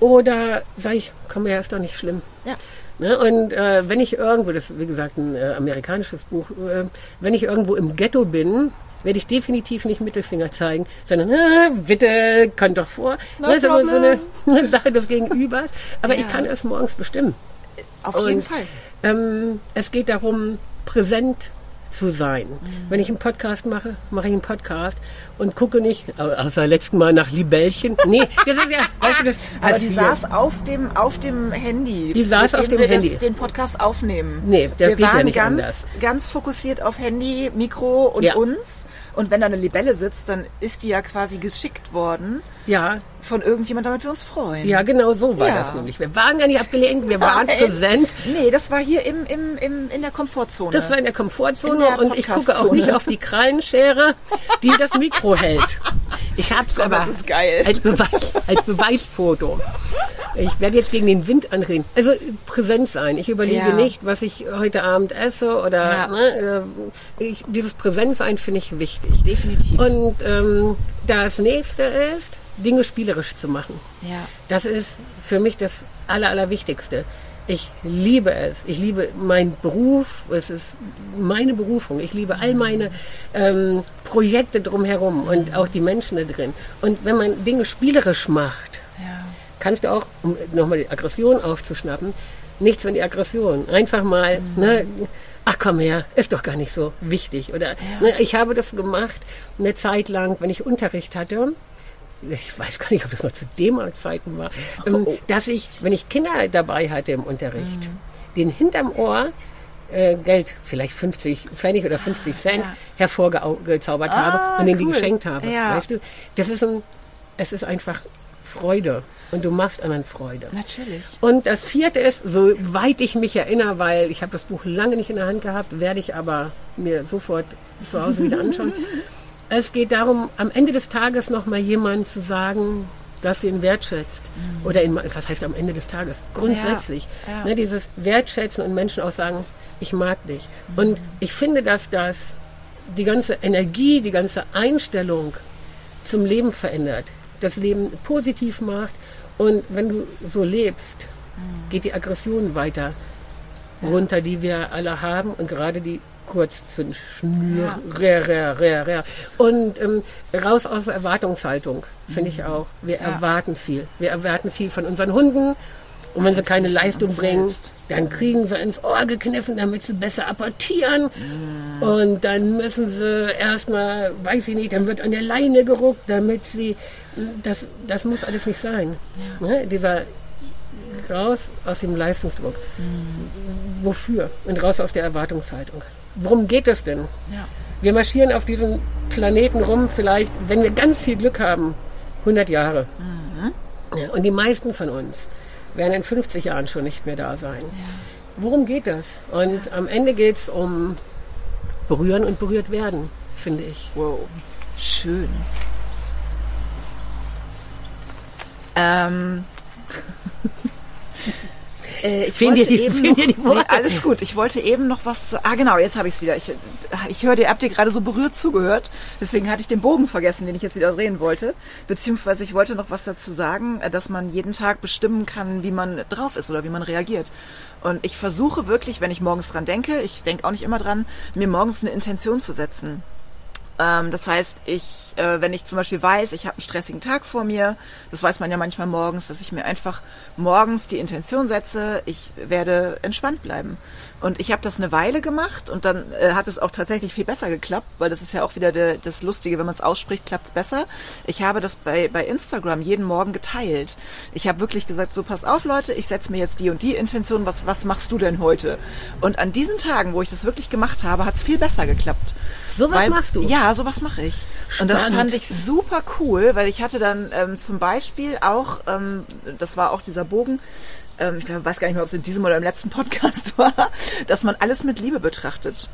oder sage ich, komm her, ist doch nicht schlimm. Ja. Ne? Und äh, wenn ich irgendwo, das ist wie gesagt ein äh, amerikanisches Buch, äh, wenn ich irgendwo im Ghetto bin, werde ich definitiv nicht Mittelfinger zeigen, sondern äh, bitte, kann doch vor. No das ist aber so eine, eine Sache des Gegenübers. Aber Ja. ich kann es morgens bestimmen. Auf jeden Und, Fall. Ähm, es geht darum, präsent zu sein. Mhm. Wenn ich einen Podcast mache, mache ich einen Podcast und gucke nicht, außer letzten Mal nach Libellchen. Nee, das ist ja, weißt du, das Aber passiert. die saß auf dem, auf dem Handy. Die saß auf dem Handy. Das, den Podcast aufnehmen. Nee, das wir geht ja nicht ganz, anders. ganz fokussiert auf Handy, Mikro und ja. uns. Und wenn da eine Libelle sitzt, dann ist die ja quasi geschickt worden. Ja. Von irgendjemand, damit wir uns freuen. Ja, genau so war ja. das nämlich. Wir waren gar nicht abgelenkt, wir waren Nein. präsent. Nee, das war hier im, im, im, in der Komfortzone. Das war in der Komfortzone in der und ich gucke auch nicht auf die Krallenschere, die das Mikro hält. Ich habe es aber als, Beweis, als Beweisfoto. Ich werde jetzt gegen den Wind anreden. Also präsent sein. Ich überlege ja. nicht, was ich heute Abend esse oder ja. ne, äh, ich, dieses Präsentsein finde ich wichtig. Definitiv. Und ähm, das nächste ist, Dinge spielerisch zu machen. Ja. Das ist für mich das Aller, Allerwichtigste. Ich liebe es. Ich liebe meinen Beruf. Es ist meine Berufung. Ich liebe all meine ähm, Projekte drumherum und auch die Menschen da drin. Und wenn man Dinge spielerisch macht. Kannst du auch, um nochmal die Aggression aufzuschnappen, nichts von die Aggression. Einfach mal, mhm. ne, ach komm her, ist doch gar nicht so wichtig. Oder ja. ne, ich habe das gemacht eine Zeit lang, wenn ich Unterricht hatte ich weiß gar nicht, ob das noch zu D-Mark-Zeiten war, ähm, oh. dass ich, wenn ich Kinder dabei hatte im Unterricht, mhm. den hinterm Ohr äh, Geld, vielleicht 50 Pfennig oder 50 Cent, ja. hervorgezaubert ah, habe und denen cool. die geschenkt habe. Ja. Weißt du, das ist ein, es ist einfach Freude. Und du machst anderen Freude. Natürlich. Und das vierte ist, soweit ich mich erinnere, weil ich habe das Buch lange nicht in der Hand gehabt, werde ich aber mir sofort zu Hause wieder anschauen. Es geht darum, am Ende des Tages nochmal jemand zu sagen, dass du ihn wertschätzt. Mhm. Oder in, was heißt am Ende des Tages? Grundsätzlich. Ja, ja. Ne, dieses Wertschätzen und Menschen auch sagen, ich mag dich. Mhm. Und ich finde, dass das die ganze Energie, die ganze Einstellung zum Leben verändert. Das Leben positiv macht. Und wenn du so lebst, mhm. geht die Aggression weiter runter, die wir alle haben. Und gerade die Kurzzündschnür. Ja. Und ähm, raus aus der Erwartungshaltung, finde ich mhm. auch. Wir ja. erwarten viel. Wir erwarten viel von unseren Hunden. Und wenn sie keine Leistung bringen, dann kriegen sie ins Ohr gekniffen, damit sie besser apportieren. Und dann müssen sie erstmal, weiß ich nicht, dann wird an der Leine geruckt, damit sie, das, das muss alles nicht sein. Ja. Ne? Dieser raus aus dem Leistungsdruck. Mhm. Wofür? Und raus aus der Erwartungshaltung worum geht es denn? Ja. Wir marschieren auf diesem Planeten rum, vielleicht, wenn wir ganz viel Glück haben, 100 Jahre. Mhm. Und die meisten von uns werden in 50 Jahren schon nicht mehr da sein. Ja. Worum geht das? Und am Ende geht es um berühren und berührt werden, finde ich. Wow, schön. Ähm, äh, ich wollte die, eben noch, nee, alles gut. Ich wollte eben noch was. Zu, ah, genau, jetzt habe ich es wieder. Ich, ich höre dir, habt ihr gerade so berührt zugehört. Deswegen hatte ich den Bogen vergessen, den ich jetzt wieder drehen wollte. Beziehungsweise ich wollte noch was dazu sagen, äh, dass man jeden Tag bestimmen kann, wie man drauf ist oder wie man reagiert. Und ich versuche wirklich, wenn ich morgens dran denke, ich denke auch nicht immer dran, mir morgens eine Intention zu setzen. Ähm, das heißt, ich, äh, wenn ich zum Beispiel weiß, ich habe einen stressigen Tag vor mir, das weiß man ja manchmal morgens, dass ich mir einfach morgens die Intention setze, ich werde entspannt bleiben. Und ich habe das eine Weile gemacht und dann äh, hat es auch tatsächlich viel besser geklappt, weil das ist ja auch wieder de, das Lustige, wenn man es ausspricht, klappt es besser. Ich habe das bei, bei Instagram jeden Morgen geteilt. Ich habe wirklich gesagt, so pass auf Leute, ich setze mir jetzt die und die Intention, was, was machst du denn heute? Und an diesen Tagen, wo ich das wirklich gemacht habe, hat es viel besser geklappt. Sowas weil, machst du? Ja, sowas mache ich. Spannend. Und das fand ich super cool, weil ich hatte dann ähm, zum Beispiel auch, ähm, das war auch dieser Bogen, ähm, ich glaub, weiß gar nicht mehr, ob es in diesem oder im letzten Podcast war, dass man alles mit Liebe betrachtet.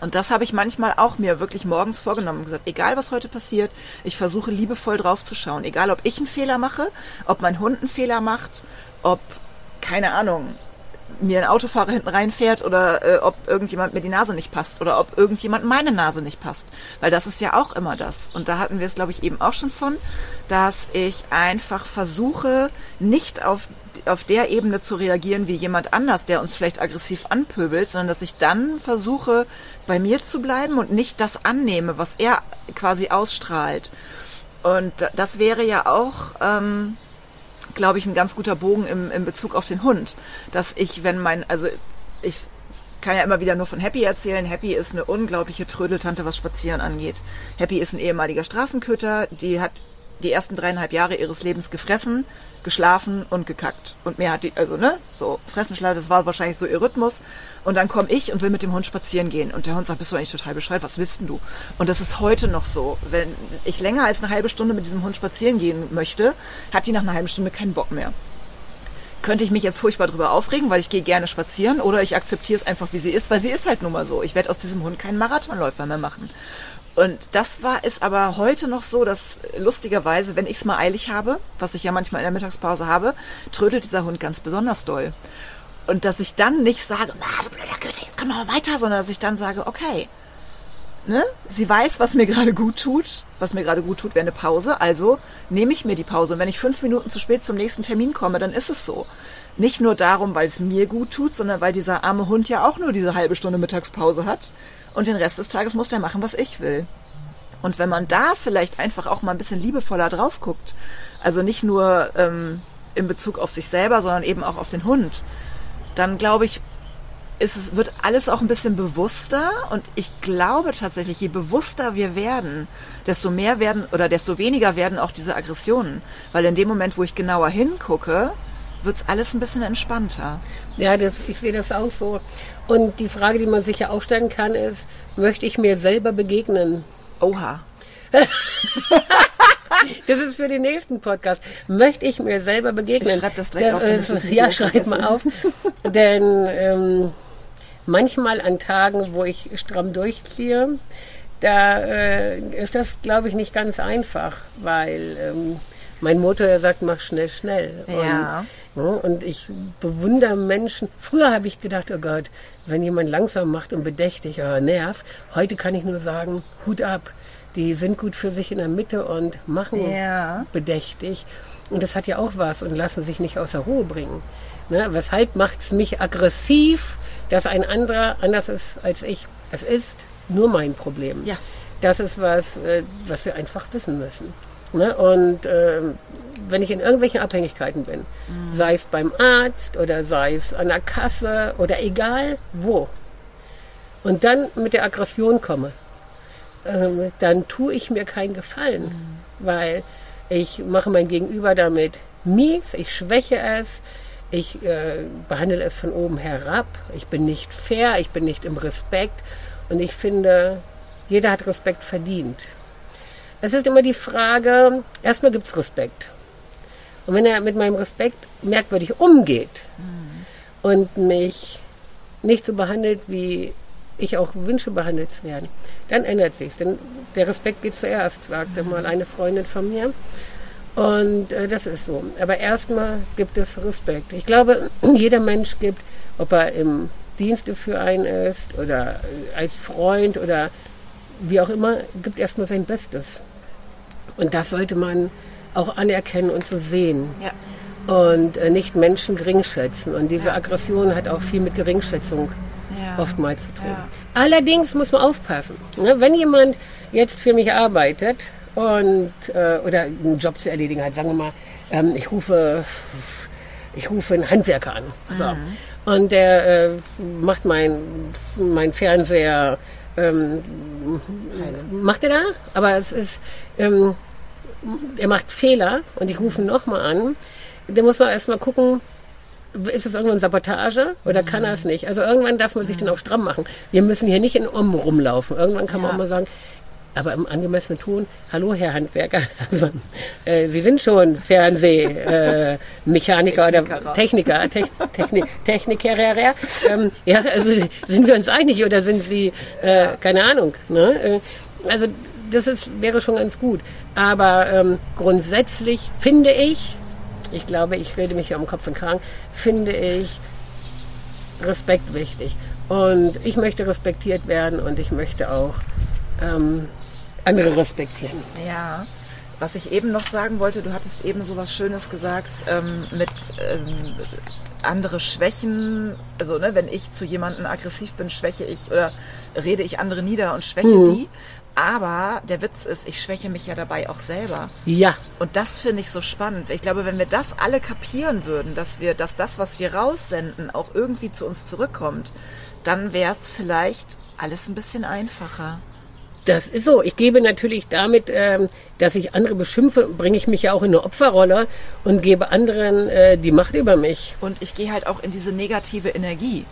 Und das habe ich manchmal auch mir wirklich morgens vorgenommen und gesagt, egal was heute passiert, ich versuche liebevoll drauf zu schauen. Egal ob ich einen Fehler mache, ob mein Hund einen Fehler macht, ob, keine Ahnung, mir ein Autofahrer hinten reinfährt oder äh, ob irgendjemand mir die Nase nicht passt oder ob irgendjemand meine Nase nicht passt. Weil das ist ja auch immer das. Und da hatten wir es, glaube ich, eben auch schon von, dass ich einfach versuche, nicht auf, auf der Ebene zu reagieren wie jemand anders, der uns vielleicht aggressiv anpöbelt, sondern dass ich dann versuche, bei mir zu bleiben und nicht das annehme, was er quasi ausstrahlt. Und das wäre ja auch... Ähm, glaube ich, ein ganz guter Bogen im, im Bezug auf den Hund. Dass ich, wenn mein, also ich kann ja immer wieder nur von Happy erzählen. Happy ist eine unglaubliche Trödeltante, was Spazieren angeht. Happy ist ein ehemaliger Straßenköter, die hat die ersten dreieinhalb Jahre ihres Lebens gefressen, geschlafen und gekackt. Und mehr hat die, also ne, so fressen, schlafen, das war wahrscheinlich so ihr Rhythmus. Und dann komme ich und will mit dem Hund spazieren gehen. Und der Hund sagt, bist du eigentlich total bescheuert, was willst denn du? Und das ist heute noch so. Wenn ich länger als eine halbe Stunde mit diesem Hund spazieren gehen möchte, hat die nach einer halben Stunde keinen Bock mehr könnte ich mich jetzt furchtbar drüber aufregen, weil ich gehe gerne spazieren oder ich akzeptiere es einfach, wie sie ist, weil sie ist halt nun mal so. Ich werde aus diesem Hund keinen Marathonläufer mehr machen. Und das war ist aber heute noch so, dass lustigerweise, wenn ich es mal eilig habe, was ich ja manchmal in der Mittagspause habe, trödelt dieser Hund ganz besonders doll. Und dass ich dann nicht sage, ah, du blöder Goethe, jetzt komm noch mal weiter, sondern dass ich dann sage, okay, ne? Sie weiß, was mir gerade gut tut. Was mir gerade gut tut, wäre eine Pause. Also nehme ich mir die Pause. Und wenn ich fünf Minuten zu spät zum nächsten Termin komme, dann ist es so. Nicht nur darum, weil es mir gut tut, sondern weil dieser arme Hund ja auch nur diese halbe Stunde Mittagspause hat. Und den Rest des Tages muss der machen, was ich will. Und wenn man da vielleicht einfach auch mal ein bisschen liebevoller drauf guckt, also nicht nur ähm, in Bezug auf sich selber, sondern eben auch auf den Hund, dann glaube ich, ist wird alles auch ein bisschen bewusster und ich glaube tatsächlich, je bewusster wir werden, desto mehr werden oder desto weniger werden auch diese Aggressionen. Weil in dem Moment, wo ich genauer hingucke, wird es alles ein bisschen entspannter. Ja, das, ich sehe das auch so. Und die Frage, die man sich ja auch stellen kann, ist, möchte ich mir selber begegnen? Oha. das ist für den nächsten Podcast. Möchte ich mir selber begegnen? Ich schreib das direkt das auf. Ist, ja, schreib mal auf. Denn ähm, manchmal an Tagen, wo ich stramm durchziehe, da äh, ist das, glaube ich, nicht ganz einfach, weil ähm, mein Motor sagt, mach schnell, schnell. Ja. Und, ja, und ich bewundere Menschen. Früher habe ich gedacht, oh Gott, wenn jemand langsam macht und bedächtig, oh, nerv. Heute kann ich nur sagen, Hut ab. Die sind gut für sich in der Mitte und machen ja. bedächtig. Und das hat ja auch was und lassen sich nicht außer Ruhe bringen. Ne? Weshalb macht es mich aggressiv? dass ein anderer anders ist als ich. Es ist nur mein Problem. Ja. Das ist was, äh, was wir einfach wissen müssen. Ne? Und äh, wenn ich in irgendwelchen Abhängigkeiten bin, mhm. sei es beim Arzt oder sei es an der Kasse oder egal wo, und dann mit der Aggression komme, äh, dann tue ich mir keinen Gefallen, mhm. weil ich mache mein Gegenüber damit mies, ich schwäche es, ich äh, behandle es von oben herab. Ich bin nicht fair, ich bin nicht im Respekt. Und ich finde, jeder hat Respekt verdient. Es ist immer die Frage, erstmal gibt es Respekt. Und wenn er mit meinem Respekt merkwürdig umgeht mhm. und mich nicht so behandelt, wie ich auch wünsche, behandelt zu werden, dann ändert sich Denn der Respekt geht zuerst, sagte mhm. mal eine Freundin von mir. Und äh, das ist so. Aber erstmal gibt es Respekt. Ich glaube, jeder Mensch gibt, ob er im Dienste für einen ist oder als Freund oder wie auch immer, gibt erstmal sein Bestes. Und das sollte man auch anerkennen und so sehen. Ja. Und äh, nicht Menschen geringschätzen. Und diese Aggression hat auch viel mit Geringschätzung ja. oftmals zu tun. Ja. Allerdings muss man aufpassen. Ne? Wenn jemand jetzt für mich arbeitet, und äh, oder einen Job zu erledigen hat. Sagen wir mal, ähm, ich rufe ich rufe einen Handwerker an. So. Mhm. Und der äh, macht mein, mein Fernseher, ähm, macht er da, aber es ist, ähm, er macht Fehler und ich rufe ihn nochmal an. Da muss man erstmal gucken, ist es irgendwann Sabotage oder kann er es nicht? Also irgendwann darf man sich dann auch stramm machen. Wir müssen hier nicht in Om rumlaufen. Irgendwann kann man auch mal sagen, aber im angemessenen Ton, hallo Herr Handwerker, sagen Sie mal, äh, Sie sind schon Fernsehmechaniker äh, oder Techniker, Te Techni Techniker, ähm, ja, also sind wir uns einig oder sind Sie, äh, keine Ahnung, ne? Äh, also das ist, wäre schon ganz gut. Aber ähm, grundsätzlich finde ich, ich glaube, ich rede mich ja um Kopf und Kragen, finde ich Respekt wichtig. Und ich möchte respektiert werden und ich möchte auch ähm, andere respektieren. Ja. Was ich eben noch sagen wollte, du hattest eben so was Schönes gesagt ähm, mit ähm, andere Schwächen. Also ne, wenn ich zu jemandem aggressiv bin, schwäche ich oder rede ich andere nieder und schwäche mhm. die. Aber der Witz ist, ich schwäche mich ja dabei auch selber. Ja, Und das finde ich so spannend. Ich glaube, wenn wir das alle kapieren würden, dass wir, dass das, was wir raussenden, auch irgendwie zu uns zurückkommt, dann wäre es vielleicht alles ein bisschen einfacher. das ist so. Ich gebe natürlich damit, ähm, dass ich andere beschimpfe, bringe ich mich ja auch in eine Opferrolle und gebe anderen äh, die Macht über mich. Und ich gehe halt auch in diese negative Energie.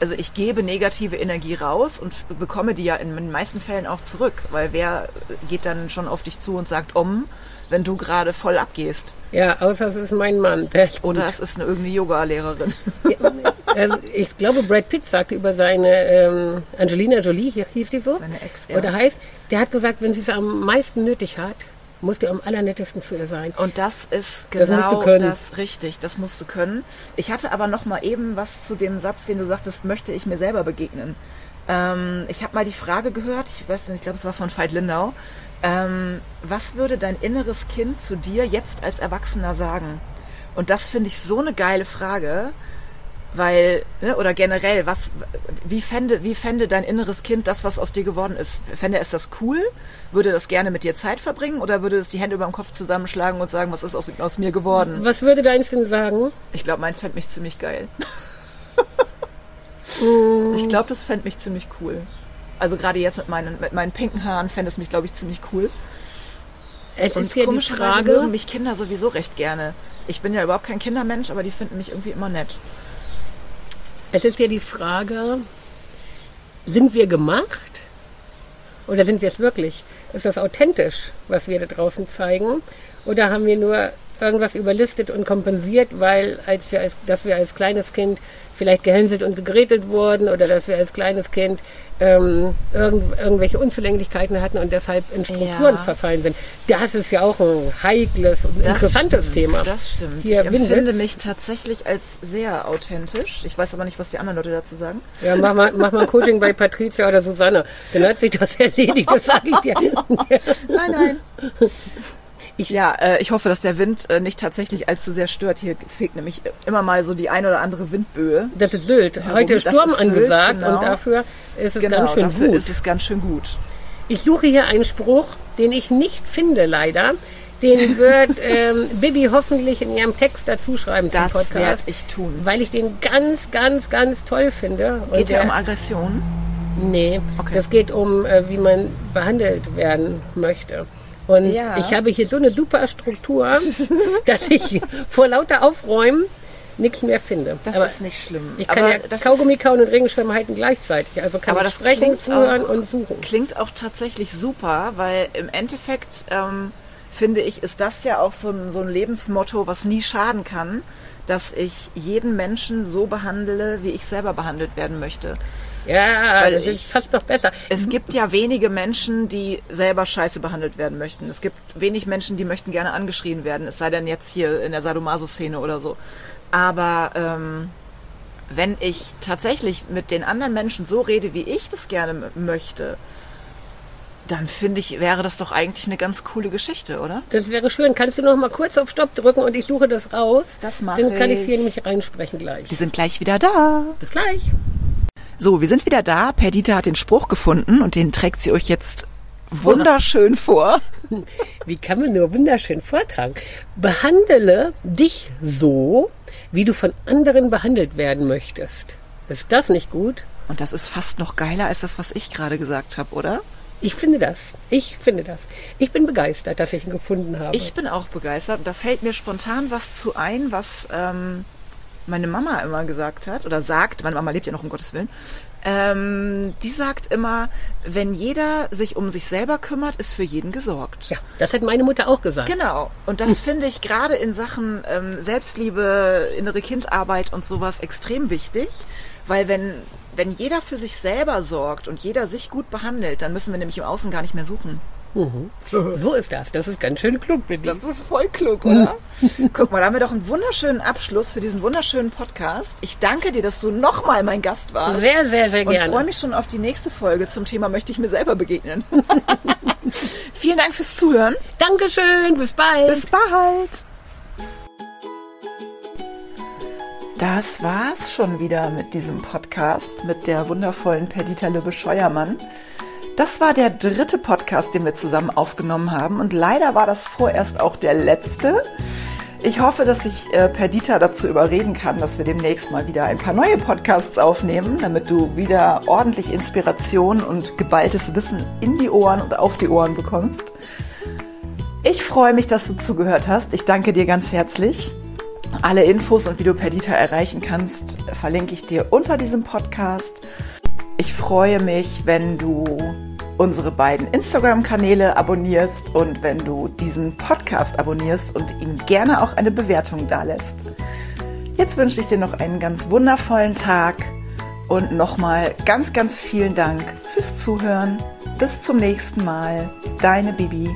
Also ich gebe negative Energie raus und bekomme die ja in den meisten Fällen auch zurück, weil wer geht dann schon auf dich zu und sagt um, wenn du gerade voll abgehst? Ja, außer es ist mein Mann. Oder es ist eine irgendeine Yoga-Lehrerin. Also ich glaube, Brad Pitt sagte über seine ähm, Angelina Jolie, hier hieß die so, Seine Ex, ja. oder heißt, der hat gesagt, wenn sie es am meisten nötig hat, muss die am allernettesten zu ihr sein. Und das ist Das genau musst du können. das richtig, das musst du können. Ich hatte aber noch mal eben was zu dem Satz, den du sagtest, möchte ich mir selber begegnen. Ähm, ich habe mal die Frage gehört, ich weiß nicht, ich glaube, es war von Veit Lindau. Ähm, was würde dein inneres Kind zu dir jetzt als Erwachsener sagen? Und das finde ich so eine geile Frage, weil, ne, oder generell, was, wie fände, wie fände dein inneres Kind das, was aus dir geworden ist? Fände es das cool? Würde das gerne mit dir Zeit verbringen oder würde es die Hände über dem Kopf zusammenschlagen und sagen, was ist aus, aus mir geworden? Was würde deins denn sagen? Ich glaube, meins fände mich ziemlich geil. ich glaube, das fände mich ziemlich cool. Also gerade jetzt mit meinen, mit meinen pinken Haaren fände es mich, glaube ich, ziemlich cool. Es Und ist ja die Frage, mögen mich Kinder sowieso recht gerne. Ich bin ja überhaupt kein Kindermensch, aber die finden mich irgendwie immer nett. Es ist ja die Frage, sind wir gemacht oder sind wir es wirklich? Ist das authentisch, was wir da draußen zeigen? Oder haben wir nur irgendwas überlistet und kompensiert, weil als wir als, dass wir als kleines Kind vielleicht gehänselt und gegrätelt wurden oder dass wir als kleines Kind ähm, irgend, irgendwelche Unzulänglichkeiten hatten und deshalb in Strukturen Ja. verfallen sind. Das ist ja auch ein heikles und interessantes stimmt, Thema. Das stimmt. Hier ich empfinde Winwitz. mich tatsächlich als sehr authentisch. Ich weiß aber nicht, was die anderen Leute dazu sagen. Ja, mach mal, mach mal ein Coaching bei Patricia oder Susanne. Dann hat sich das erledigt, das sage ich dir. Nein, nein. Ich- ja, äh, ich hoffe, dass der Wind äh, nicht tatsächlich allzu sehr stört. Hier fegt nämlich immer mal so die ein oder andere Windböe. Das ist Sylt. Heute ist Das Sturm ist Sylt, angesagt genau. und dafür ist es genau, ganz schön dafür gut. ist es ganz schön gut. Ich suche hier einen Spruch, den ich nicht finde, leider. Den wird ähm, Bibi hoffentlich in ihrem Text dazu schreiben zum Das werde Podcast. ich tun. Weil ich den ganz, ganz, ganz toll finde. Und Geht ja um Aggression. Nee, Okay. das geht um, äh, wie man behandelt werden möchte. Und Ja. ich habe hier so eine super Struktur, dass ich vor lauter Aufräumen nichts mehr finde. Das Aber ist nicht schlimm. ich kann aber ja das Kaugummi kauen und Regenschirm halten gleichzeitig. Also kann Aber das sprechen, klingt zuhören auch- und suchen. klingt auch tatsächlich super, weil im Endeffekt ähm, finde ich, ist das ja auch so ein, so ein Lebensmotto, was nie schaden kann, dass ich jeden Menschen so behandle, wie ich selber behandelt werden möchte. Ja, Weil das ich- ist fast noch besser. Es gibt ja wenige Menschen, die selber scheiße behandelt werden möchten. Es gibt wenig Menschen, die möchten gerne angeschrien werden, es sei denn jetzt hier in der Sadomaso-Szene oder so. Aber ähm, wenn ich tatsächlich mit den anderen Menschen so rede, wie ich das gerne möchte, dann finde ich, wäre das doch eigentlich eine ganz coole Geschichte, oder? Das wäre schön. Kannst du noch mal kurz auf Stopp drücken und ich suche das raus? Das mach Dann kann ich ich. hier nämlich reinsprechen gleich. Wir sind gleich wieder da. Bis gleich. So, wir sind wieder da. Perdita hat den Spruch gefunden und den trägt sie euch jetzt wunderschön vor. Wie kann man nur wunderschön vortragen? Behandle dich so, wie du von anderen behandelt werden möchtest. Ist das nicht gut? Und das ist fast noch geiler als das, was ich gerade gesagt habe, oder? Ich finde das. Ich finde das. Ich bin begeistert, dass ich ihn gefunden habe. Ich bin auch begeistert. Da fällt mir spontan was zu ein, was ähm, meine Mama immer gesagt hat oder sagt. Meine Mama lebt ja noch um Gottes Willen. Ähm, die sagt immer, wenn jeder sich um sich selber kümmert, ist für jeden gesorgt. ja, das hat meine Mutter auch gesagt. Genau. Und das finde ich gerade in Sachen ähm, Selbstliebe, innere Kindarbeit und sowas extrem wichtig, weil wenn wenn jeder für sich selber sorgt und jeder sich gut behandelt, dann müssen wir nämlich im Außen gar nicht mehr suchen. So ist das. Das ist ganz schön klug, Bibi. Das ist voll klug, oder? Guck mal, da haben wir doch einen wunderschönen Abschluss für diesen wunderschönen Podcast. Ich danke dir, dass du nochmal mein Gast warst. Sehr, sehr, sehr und gerne. freue mich schon auf die nächste Folge zum Thema Möchte ich mir selber begegnen. Vielen Dank fürs Zuhören. Dankeschön. Bis bald. Bis bald. Das war's schon wieder mit diesem Podcast mit der wundervollen Perdita Lübbe Scheuermann. Das war der dritte Podcast, den wir zusammen aufgenommen haben und leider war das vorerst auch der letzte. Ich hoffe, dass ich äh, Perdita dazu überreden kann, dass wir demnächst mal wieder ein paar neue Podcasts aufnehmen, damit du wieder ordentlich Inspiration und geballtes Wissen in die Ohren und auf die Ohren bekommst. Ich freue mich, dass du zugehört hast. Ich danke dir ganz herzlich. Alle Infos und wie du Perdita erreichen kannst, verlinke ich dir unter diesem Podcast. Ich freue mich, wenn du unsere beiden Instagram-Kanäle abonnierst und wenn du diesen Podcast abonnierst und ihm gerne auch eine Bewertung dalässt. Jetzt wünsche ich dir noch einen ganz wundervollen Tag und nochmal ganz, ganz vielen Dank fürs Zuhören. Bis zum nächsten Mal. Deine Bibi.